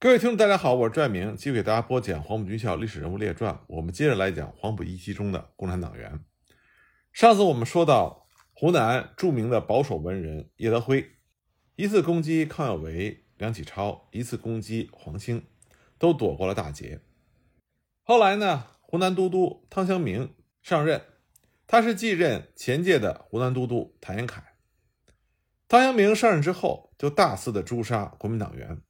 各位听众，大家好，我是拽明，继续给大家播讲黄埔军校历史人物列传。我们接着来讲黄埔一期中的共产党员。上次我们说到，湖南著名的保守文人叶德辉，一次攻击康有为、梁启超，一次攻击黄兴，都躲过了大劫。后来呢，湖南都督汤湘明上任，他是继任前届的湖南都督谭延闿。汤湘明上任之后，就大肆的诛杀国民党员。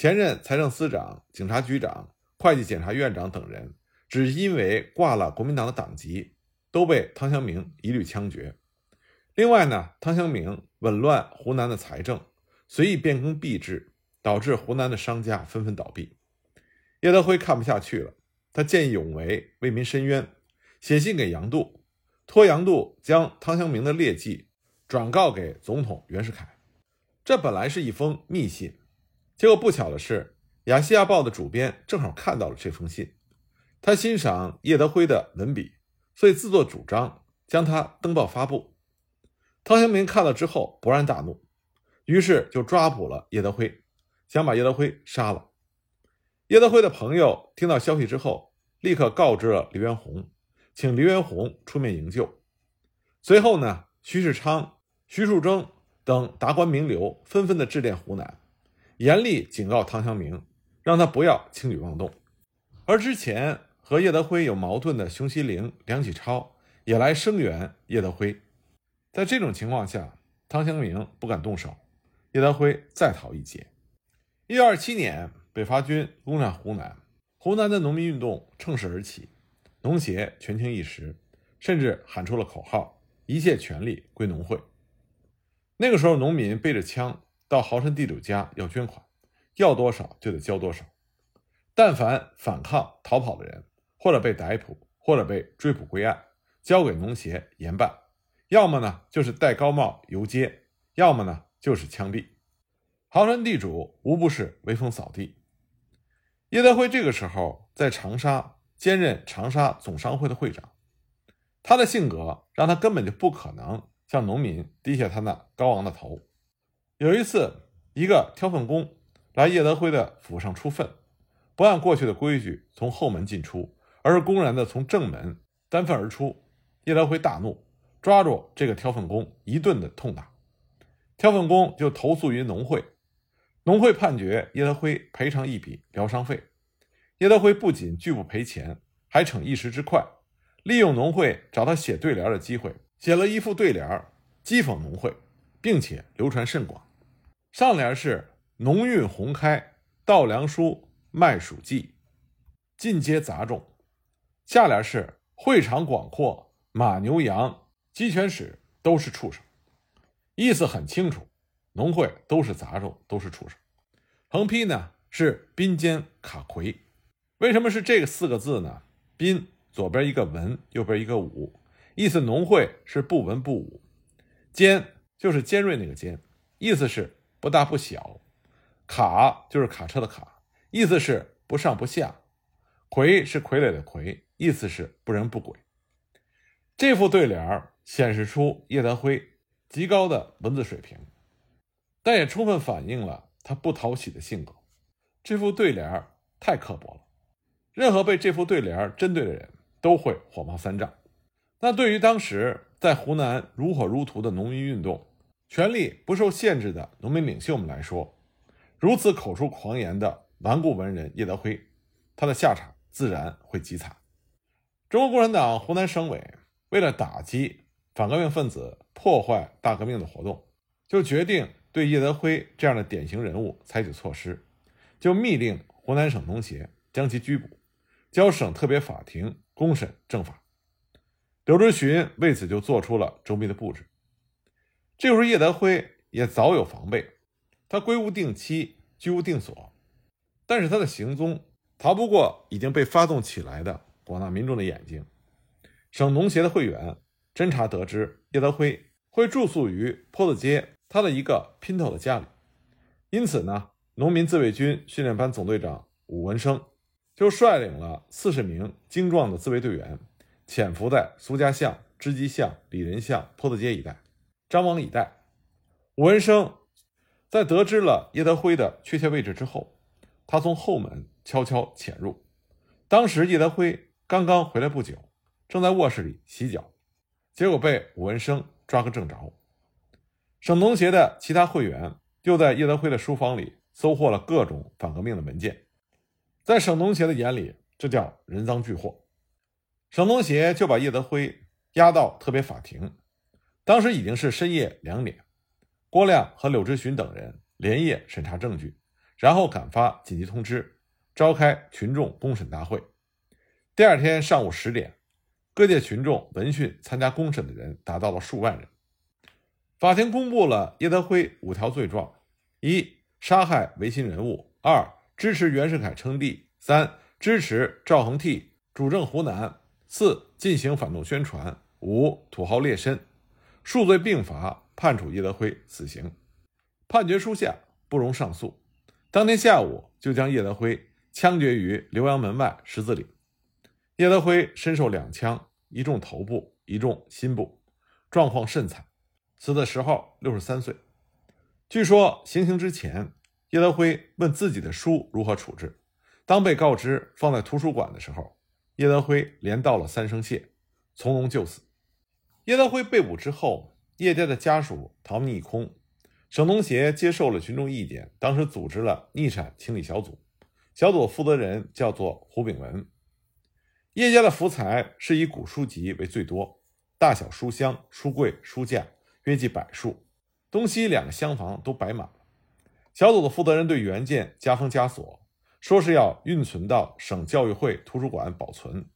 前任财政司长、警察局长、会计检察院长等人，只因为挂了国民党的党籍，都被汤祥明一律枪决。另外呢，汤祥明紊乱湖南的财政，随意变更币制，导致湖南的商家纷纷倒闭。叶德辉看不下去了，他见义勇为，为民伸冤，写信给杨度，托杨度将汤祥明的劣迹转告给总统袁世凯。这本来是一封密信。结果不巧的是，《亚细亚报》的主编正好看到了这封信，他欣赏叶德辉的文笔，所以自作主张将他登报发布。汤湘明看了之后勃然大怒，于是就抓捕了叶德辉，想把叶德辉杀了。叶德辉的朋友听到消息之后，立刻告知了黎元洪，请黎元洪出面营救。随后呢，徐世昌、徐树铮等达官名流纷纷的致电湖南。严厉警告汤祥明，让他不要轻举妄动。而之前和叶德辉有矛盾的熊希龄、梁启超也来声援叶德辉。在这种情况下，汤祥明不敢动手，叶德辉再逃一劫。一九二七年，北伐军攻占湖南，湖南的农民运动乘势而起，农协权倾一时，甚至喊出了口号：“一切权力归农会。”那个时候，农民背着枪。到豪绅地主家要捐款，要多少就得交多少。但凡反抗逃跑的人，或者被逮捕，或者被追捕归案，交给农协严办。要么呢就是戴高帽游街，要么呢就是枪毙。豪绅地主无不是威风扫地。叶德辉这个时候在长沙兼任长沙总商会的会长，他的性格让他根本就不可能向农民低下他那高昂的头。有一次，一个挑粪工来叶德辉的府上出粪，不按过去的规矩从后门进出，而是公然的从正门单粪而出。叶德辉大怒，抓住这个挑粪工一顿的痛打。挑粪工就投诉于农会，农会判决叶德辉赔偿一笔疗伤费。叶德辉不仅拒不赔钱，还逞一时之快，利用农会找他写对联的机会，写了一副对联讥讽农会，并且流传甚广。上联是“农运鸿开，稻粮蔬，麦黍稷，尽皆杂种”，下联是“会场广阔，马牛羊，鸡犬豕都是畜生”。意思很清楚，农会都是杂种，都是畜生。横批呢是“宾坚卡魁”。为什么是这个四个字呢？“宾”左边一个文，右边一个武，意思农会是不文不武。坚就是尖锐那个尖，意思是。不大不小，卡就是卡车的卡，意思是不上不下；傀是傀儡的傀，意思是不人不鬼。这副对联显示出叶德辉极高的文字水平，但也充分反映了他不讨喜的性格。这副对联太刻薄了，任何被这副对联针对的人都会火冒三丈。那对于当时在湖南如火如荼的农民运动，权力不受限制的农民领袖们来说，如此口出狂言的顽固文人叶德辉，他的下场自然会极惨。中国共产党湖南省委为了打击反革命分子破坏大革命的活动，就决定对叶德辉这样的典型人物采取措施，就密令湖南省农协将其拘捕，交省特别法庭公审正法。刘知询为此就做出了周密的布置。这时候，叶德辉也早有防备，他归屋定期，居无定所，但是他的行踪逃不过已经被发动起来的广大民众的眼睛。省农协的会员侦查得知，叶德辉会住宿于坡子街他的一个姘头的家里，因此呢，农民自卫军训练班总队长武文生就率领了四十名精壮的自卫队员，潜伏在苏家巷、织机巷、李仁巷、坡子街一带。张网以待，武文生在得知了叶德辉的确切位置之后，他从后门悄悄潜入。当时叶德辉刚刚回来不久，正在卧室里洗脚，结果被武文生抓个正着。省农协的其他会员又在叶德辉的书房里搜获了各种反革命的文件，在省农协的眼里，这叫人赃俱获。省农协就把叶德辉押到特别法庭。当时已经是深夜两点，郭亮和柳志询等人连夜审查证据，然后赶发紧急通知，召开群众公审大会。第二天上午十点，各界群众闻讯参加公审的人达到了数万人。法庭公布了叶德辉五条罪状：一、杀害维新人物；二、支持袁世凯称帝；三、支持赵恒惕主政湖南；四、进行反动宣传；五、土豪劣绅。数罪并罚，判处叶德辉死刑。判决书下不容上诉。当天下午就将叶德辉枪决于浏阳门外十字岭。叶德辉身受两枪，一中头部，一中心部，状况甚惨。死的时候六十三岁。据说行刑之前，叶德辉问自己的书如何处置。当被告知放在图书馆的时候，叶德辉连道了三声谢，从容就死。叶德辉被捕之后，叶家的家属逃命一空。省农协接受了群众意见，当时组织了逆产清理小组，小组负责人叫做胡炳文。叶家的福财是以古书籍为最多，大小书箱、书柜、书架约计百数，东西两个厢房都摆满了。小组的负责人对原件加封加锁，说是要运存到省教育会图书馆保存，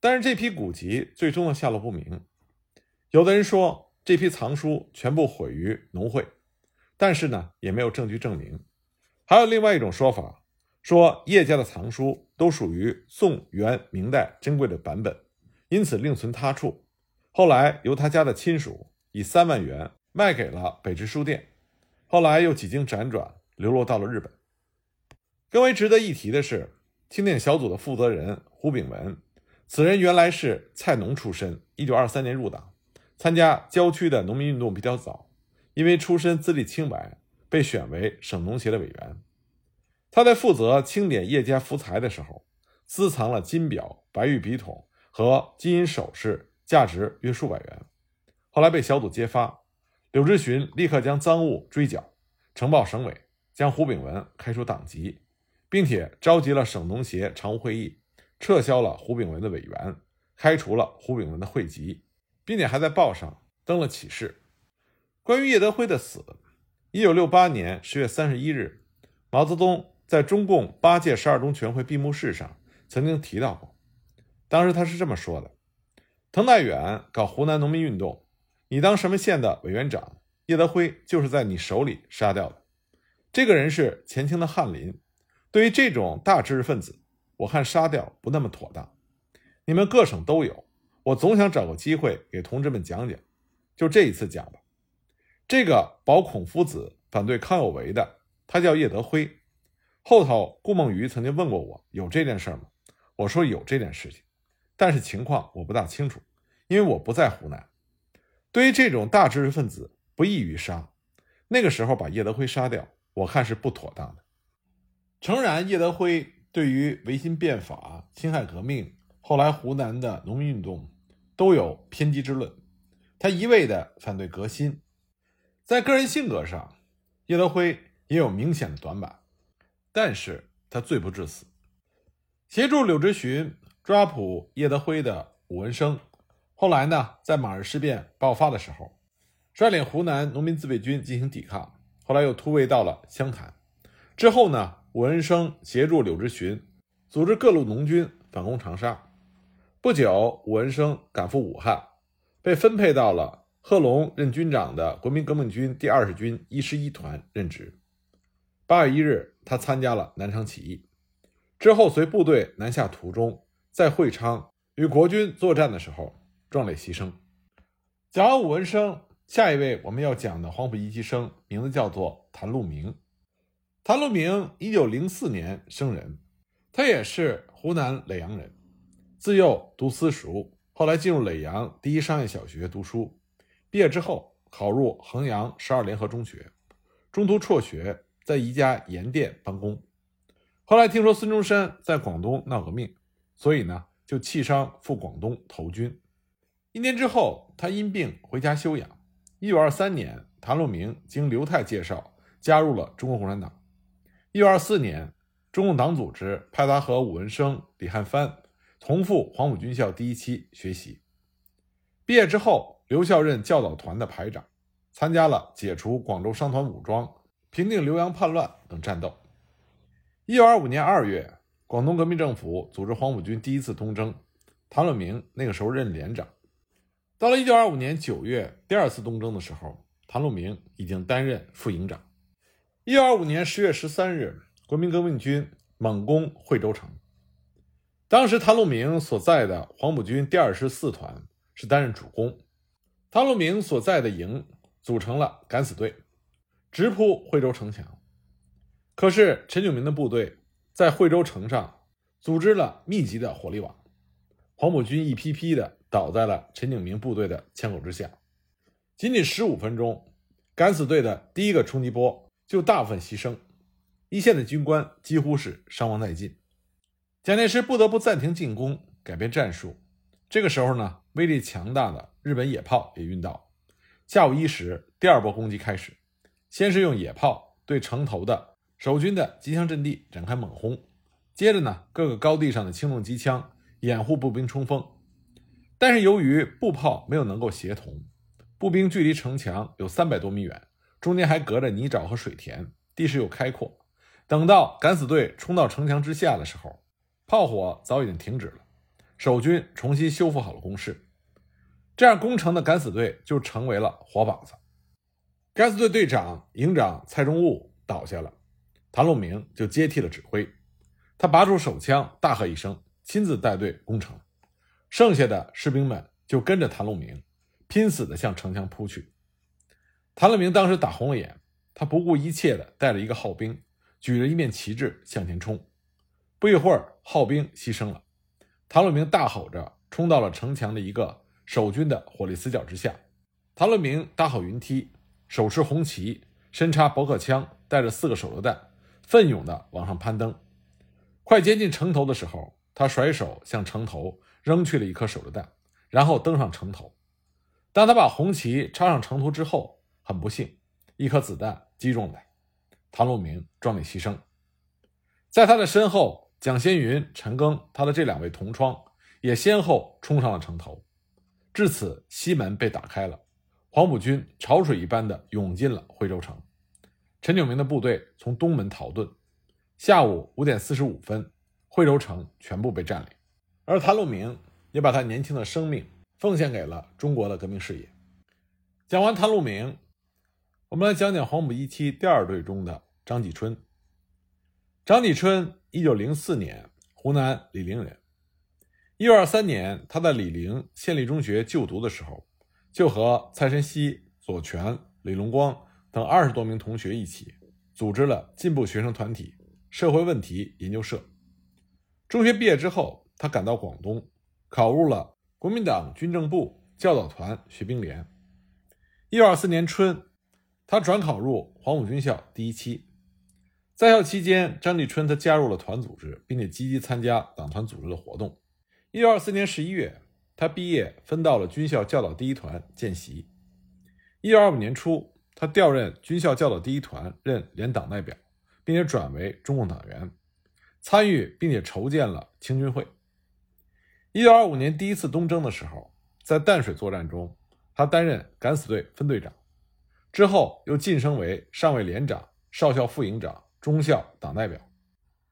但是这批古籍最终的下落不明。有的人说这批藏书全部毁于农会，但是呢也没有证据证明。还有另外一种说法，说叶家的藏书都属于宋元明代珍贵的版本，因此另存他处。后来由他家的亲属以三万元卖给了北直书店，后来又几经辗转流落到了日本。更为值得一提的是，清点小组的负责人胡炳文，此人原来是菜农出身，一九二三年入党。参加郊区的农民运动比较早，因为出身资历清白，被选为省农协的委员。他在负责清点叶家福财的时候，私藏了金表、白玉笔筒和金银首饰，价值约数百元。后来被小组揭发，柳志询立刻将赃物追缴，呈报省委，将胡炳文开除党籍，并且召集了省农协常务会议，撤销了胡炳文的委员，开除了胡炳文的会籍。并且还在报上登了启事。关于叶德辉的死，一九六八年十月三十一日，毛泽东在中共八届十二中全会闭幕式上曾经提到过。当时他是这么说的：“滕代远搞湖南农民运动，你当什么县的委员长？叶德辉就是在你手里杀掉的。这个人是前清的翰林，对于这种大知识分子，我看杀掉不那么妥当。你们各省都有。”我总想找个机会给同志们讲讲，就这一次讲吧。这个保孔夫子反对康有为的，他叫叶德辉。后头顾梦渔曾经问过我，有这件事吗？我说有这件事情，但是情况我不大清楚，因为我不在湖南。对于这种大知识分子，不易于杀。那个时候把叶德辉杀掉，我看是不妥当的。诚然，叶德辉对于维新变法、辛亥革命，后来湖南的农民运动。都有偏激之论，他一味的反对革新，在个人性格上，叶德辉也有明显的短板，但是他罪不至死。协助柳直询抓捕叶德辉的武文生，后来呢，在马日事变爆发的时候，率领湖南农民自卫军进行抵抗，后来又突围到了湘潭。之后呢，武文生协助柳直询组织各路农军反攻长沙。不久，武文生赶赴武汉，被分配到了贺龙任军长的国民革命军第二十军一师一团任职。八月一日，他参加了南昌起义，之后随部队南下途中，在会昌与国军作战的时候壮烈牺牲。讲完武文生，下一位我们要讲的黄埔一期生名字叫做谭路明。谭路明一九零四年生人，他也是湖南耒阳人。自幼读私塾，后来进入耒阳第一商业小学读书。毕业之后，考入衡阳十二联合中学，中途辍学，在一家盐店帮工。后来听说孙中山在广东闹革命，所以呢就弃商赴广东投军。一年之后，他因病回家休养。一九二三年，谭路明经刘泰介绍加入了中国共产党。一九二四年，中共党组织派他和武文生、李汉藩同赴黄埔军校第一期学习。毕业之后，留校任教导团的排长，参加了解除广州商团武装、平定浏阳叛乱等战斗。一九二五年二月，广东革命政府组织黄埔军第一次东征，谭论明那个时候任连长。到了一九二五年九月，第二次东征的时候，谭路明已经担任副营长。一九二五年十月十三日，国民革命军猛攻惠州城。当时谭路明所在的黄埔军第二师四团是担任主攻，谭路明所在的营组成了敢死队，直扑惠州城墙。可是陈炯明的部队在惠州城上组织了密集的火力网，黄埔军一批批的倒在了陈炯明部队的枪口之下。仅仅十五分钟，敢死队的第一个冲击波就大部分牺牲，一线的军官几乎是伤亡殆尽。蒋介石不得不暂停进攻，改变战术。这个时候呢，威力强大的日本野炮也运到。下午一时，第二波攻击开始，先是用野炮对城头的。守军的机枪阵地展开猛轰，接着呢，各个高地上的轻重机枪掩护步兵冲锋。但是由于步炮没有能够协同，步兵距离城墙有三百多米远，中间还隔着泥沼和水田，地势又开阔。等到敢死队冲到城墙之下的时候，炮火早已经停止了，守军重新修复好了工事。这样攻城的敢死队就成为了活靶子。敢死队队长、营长蔡中务倒下了。谭路明就接替了指挥，他拔出手枪，大喝一声，亲自带队攻城。剩下的士兵们就跟着谭路明，拼死的向城墙扑去。谭路明当时打红了眼，他不顾一切的带着一个号兵，举着一面旗帜向前冲。不一会儿，号兵牺牲了，谭路明大吼着冲到了城墙的一个守军的火力死角之下。谭路明搭好云梯，手持红旗，身插驳壳枪，带着四个手榴弹。奋勇地往上攀登，快接近城头的时候，他甩手向城头扔去了一颗手榴弹，然后登上城头。当他把红旗插上城头之后，很不幸，一颗子弹击中了他唐路明，壮烈牺牲。在他的身后，蒋先云、陈赓，他的这两位同窗也先后冲上了城头。至此，西门被打开了，黄埔军潮水一般的涌进了惠州城。陈炯明的部队从东门逃遁，下午五点四十五分，惠州城全部被占领，而谭路明也把他年轻的生命奉献给了中国的革命事业。讲完谭路明，我们来讲讲黄埔一期第二队中的张继春。张继春，一九零四年湖南醴陵人。一九二三年，他在醴陵县立中学就读的时候，就和蔡申熙、左权、李龙光。等二十多名同学一起组织了进步学生团体社会问题研究社。中学毕业之后，他赶到广东，考入了国民党军政部教导团学兵连。一九二四年春，他转考入黄埔军校第一期。在校期间，张继春他加入了团组织，并且积极参加党团组织的活动。一九二四年十一月，他毕业分到了军校教导第一团见习。一九二五年初。他调任军校教导第一团任连党代表，并且转为中共党员，参与并且筹建了青军会。一九二五年第一次东征的时候，在淡水作战中，他担任敢死队分队长，之后又晋升为上尉连长、少校副营长、中校党代表。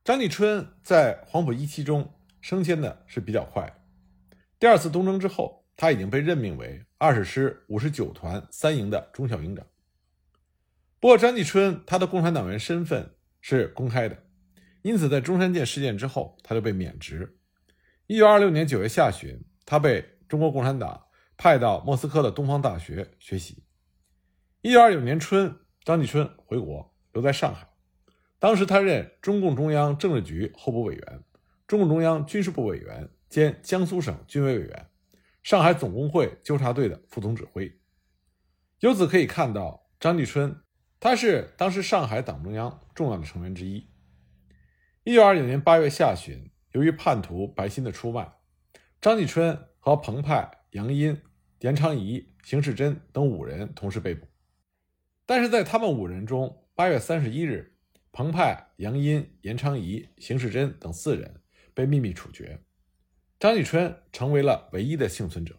张继春在黄埔一期中升迁的是比较快的。第二次东征之后，他已经被任命为二十师五十九团三营的中校营长。不过，张继春他的共产党员身份是公开的，因此在中山舰事件之后，他就被免职。一九二六年九月下旬，他被中国共产党派到莫斯科的东方大学学习。一九二九年春，张继春回国，留在上海。当时他任中共中央政治局候补委员、中共中央军事部委员兼江苏省军委委员、上海总工会纠察队的副总指挥。由此可以看到，张继春。他是当时上海党中央重要的成员之一。一九二九年八月下旬，由于叛徒白鑫的出卖，张继春和彭湃、杨殷、严昌仪、邢世珍等五人同时被捕。但是在他们五人中，八月三十一日，彭湃、杨殷、严昌仪、邢世珍等四人被秘密处决，张继春成为了唯一的幸存者。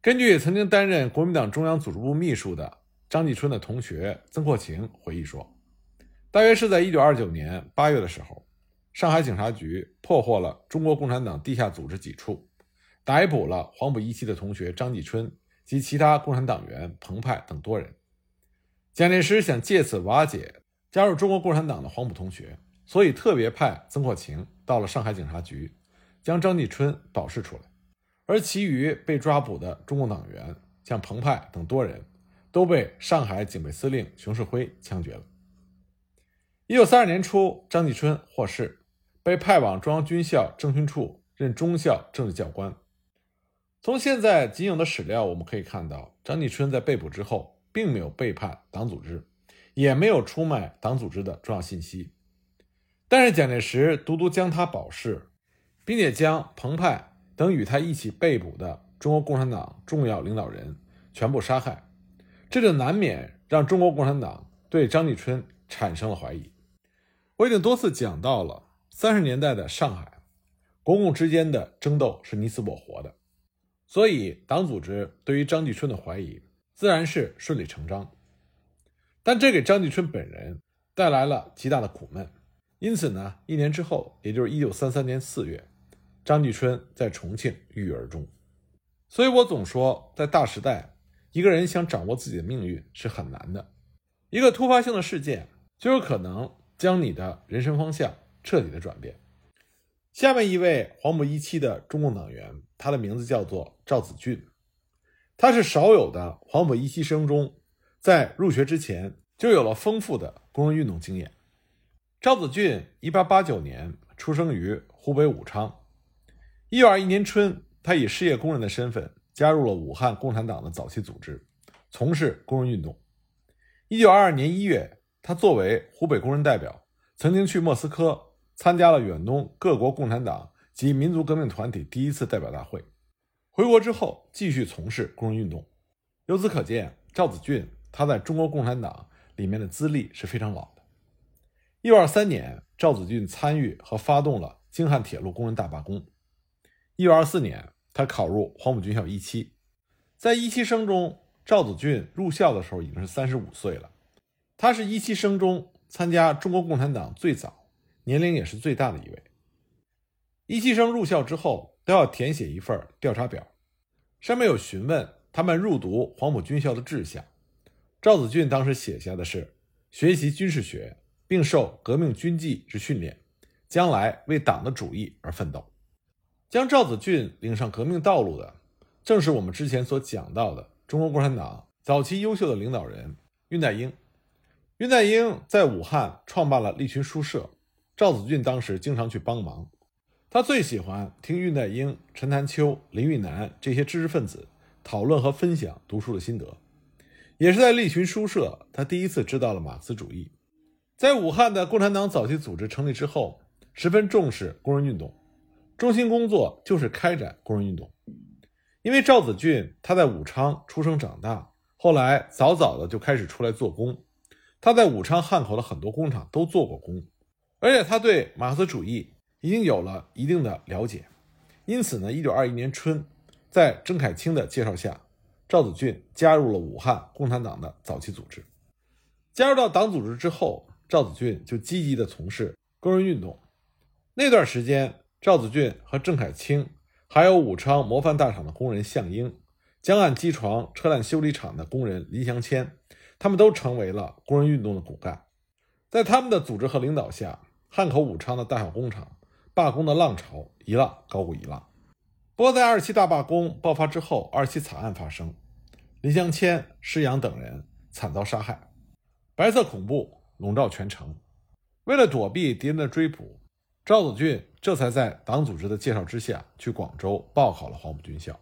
根据曾经担任国民党中央组织部秘书的张继春的同学曾扩情回忆说，大约是在一九二九年八月的时候，上海警察局破获了中国共产党地下组织几处，逮捕了黄埔一期的同学张继春及其他共产党员彭湃等多人。蒋介石想借此瓦解加入中国共产党的黄埔同学，所以特别派曾扩情到了上海警察局，将张继春保释出来。而其余被抓捕的中共党员，像彭湃等多人，都被上海警备司令熊式辉枪决了。一九三二年初，张继春获释，被派往中央军校政训处任中校政治教官。从现在仅有的史料，我们可以看到，张继春在被捕之后。并没有背叛党组织，也没有出卖党组织的重要信息，但是蒋介石独独将他保释，并且将彭湃等与他一起被捕的中国共产党重要领导人全部杀害，这就难免让中国共产党对张继春产生了怀疑。我已经多次讲到了三十年代的上海，国共之间的争斗是你死我活的，所以党组织对于张继春的怀疑。自然是顺理成章，但这给张继春本人带来了极大的苦闷。因此呢，一年之后，也就是一九三三年四月，张继春在重庆郁郁而终。所以我总说，在大时代，一个人想掌握自己的命运是很难的。一个突发性的事件就有可能将你的人生方向彻底的转变。下面一位黄埔一期的中共党员，他的名字叫做赵子俊。他是少有的黄埔一期生中，在入学之前就有了丰富的工人运动经验。赵子俊，一八八九年出生于湖北武昌。一九二一年春，他以失业工人的身份加入了武汉共产党的早期组织，从事工人运动。一九二二年一月，他作为湖北工人代表，曾经去莫斯科参加了远东各国共产党及民族革命团体第一次代表大会。回国之后，继续从事工人运动。由此可见，赵子俊他在中国共产党里面的资历是非常老的。一九二三年，赵子俊参与和发动了京汉铁路工人大罢工。一九二四年，他考入黄埔军校一期。在一期生中，赵子俊入校的时候已经是三十五岁了。他是一期生中参加中国共产党最早、年龄也是最大的一位。一期生入校之后。都要填写一份调查表，上面有询问他们入读黄埔军校的志向。赵子俊当时写下的是学习军事学，并受革命军纪之训练，将来为党的主义而奋斗。将赵子俊领上革命道路的，正是我们之前所讲到的中国共产党早期优秀的领导人恽代英。恽代英在武汉创办了立群书社，赵子俊当时经常去帮忙。他最喜欢听恽代英、陈潭秋、林育南这些知识分子讨论和分享读书的心得，也是在利群书社，他第一次知道了马克思主义。在武汉的共产党早期组织成立之后，十分重视工人运动，中心工作就是开展工人运动。因为赵子俊他在武昌出生长大，后来早早的就开始出来做工，他在武昌汉口的很多工厂都做过工，而且他对马克思主义。已经有了一定的了解，因此呢，一九二一年春，在郑凯清的介绍下，赵子俊加入了武汉共产党的早期组织。加入到党组织之后，赵子俊就积极的从事工人运动。那段时间，赵子俊和郑凯清，还有武昌模范大厂的工人向英，江岸机床车辆修理厂的工人林祥谦，他们都成为了工人运动的骨干。在他们的组织和领导下，汉口、武昌的大小工厂。罢工的浪潮一浪高过一浪，不过在二七大罢工爆发之后，二七惨案发生，林湘谦、施洋等人惨遭杀害，白色恐怖笼罩全城。为了躲避敌人的追捕，赵子俊这才在党组织的介绍之下去广州报考了黄埔军校。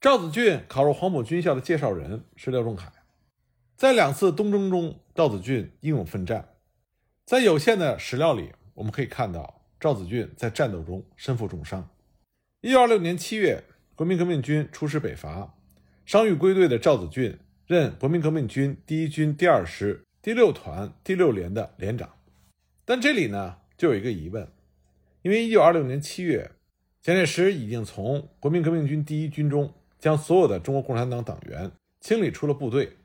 赵子俊考入黄埔军校的介绍人是廖仲恺，在两次东征中，赵子俊英勇奋战，在有限的史料里。我们可以看到赵子俊在战斗中身负重伤。一九二六年七月，国民革命军出师北伐，伤愈归队的赵子俊任国民革命军第一军第二师第六团第六连的连长。但这里呢，就有一个疑问，因为一九二六年七月，蒋介石已经从国民革命军第一军中将所有的中国共产党党员清理出了部队。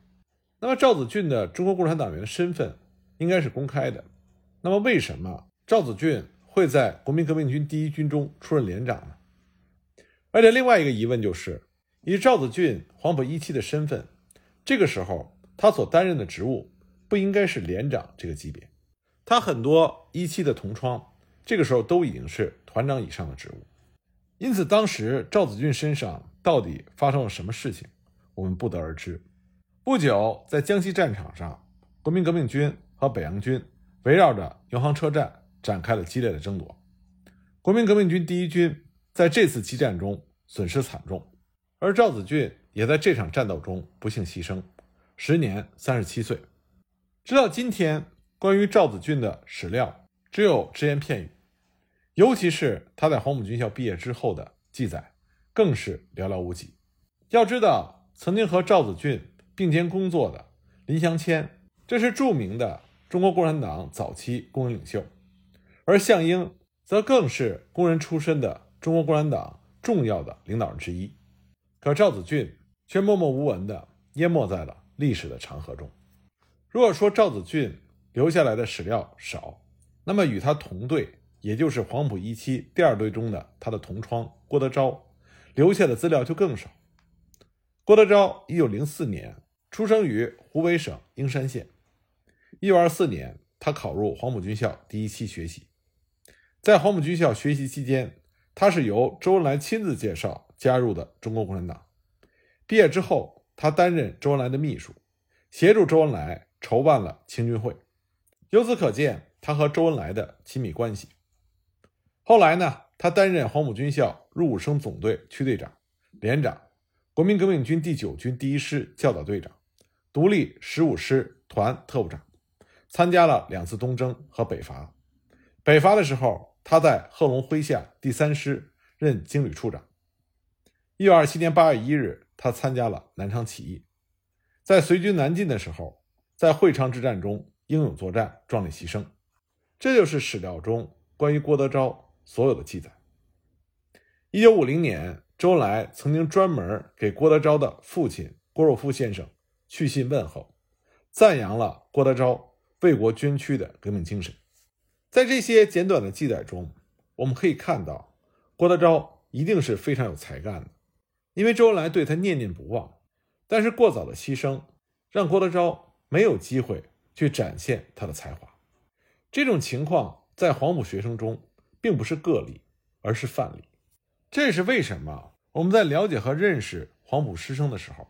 那么赵子俊的中国共产党员的身份应该是公开的。那么为什么赵子俊会在国民革命军第一军中出任连长呢？而且另外一个疑问就是，以赵子俊黄埔一期的身份，这个时候他所担任的职务不应该是连长这个级别。他很多一期的同窗，这个时候都已经是团长以上的职务。因此，当时赵子俊身上到底发生了什么事情，我们不得而知。不久，在江西战场上，国民革命军和北洋军围绕着油杭车站展开了激烈的争夺。国民革命军第一军在这次激战中损失惨重，而赵子俊也在这场战斗中不幸牺牲，时年三十七岁。直到今天，关于赵子俊的史料只有只言片语，尤其是他在黄埔军校毕业之后的记载，更是寥寥无几。要知道，曾经和赵子俊。并肩工作的林祥谦，这是著名的中国共产党早期工人领袖；而项英则更是工人出身的中国共产党重要的领导人之一。可赵子俊却默默无闻地淹没在了历史的长河中。如果说赵子俊留下来的史料少，那么与他同队，也就是黄埔一期第二队中的他的同窗郭德昭，留下的资料就更少。郭德昭，一九零四年。出生于湖北省英山县。一九二四年，他考入黄埔军校第一期学习。在黄埔军校学习期间，他是由周恩来亲自介绍加入的中国共产党。毕业之后，他担任周恩来的秘书，协助周恩来筹办了青军会。由此可见，他和周恩来的亲密关系。后来呢，他担任黄埔军校入伍生总队区队长、连长，国民革命军第九军第一师教导队长。独立十五师团特务长，参加了两次东征和北伐。北伐的时候，他在贺龙麾下第三师任经旅处长。一九二七年八月一日，他参加了南昌起义，在随军南进的时候，在会昌之战中英勇作战，壮烈牺牲。这就是史料中关于郭德昭所有的记载。一九五零年，周恩来曾经专门给郭德昭的父亲郭若夫先生。去信问候，赞扬了郭德昭为国捐躯的革命精神。在这些简短的记载中，我们可以看到，郭德昭一定是非常有才干的，因为周恩来对他念念不忘。但是过早的牺牲，让郭德昭没有机会去展现他的才华。这种情况在黄埔学生中并不是个例，而是范例。这是为什么？我们在了解和认识黄埔师生的时候。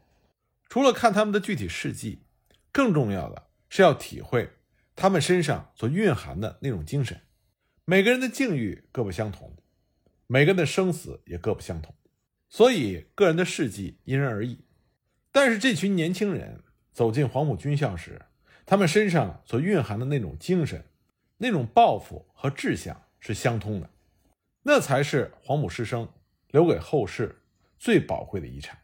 除了看他们的具体事迹，更重要的是要体会他们身上所蕴含的那种精神。每个人的境遇各不相同，每个人的生死也各不相同，所以个人的事迹因人而异。但是这群年轻人走进黄埔军校时，他们身上所蕴含的那种精神、那种抱负和志向是相通的，那才是黄埔师生留给后世最宝贵的遗产。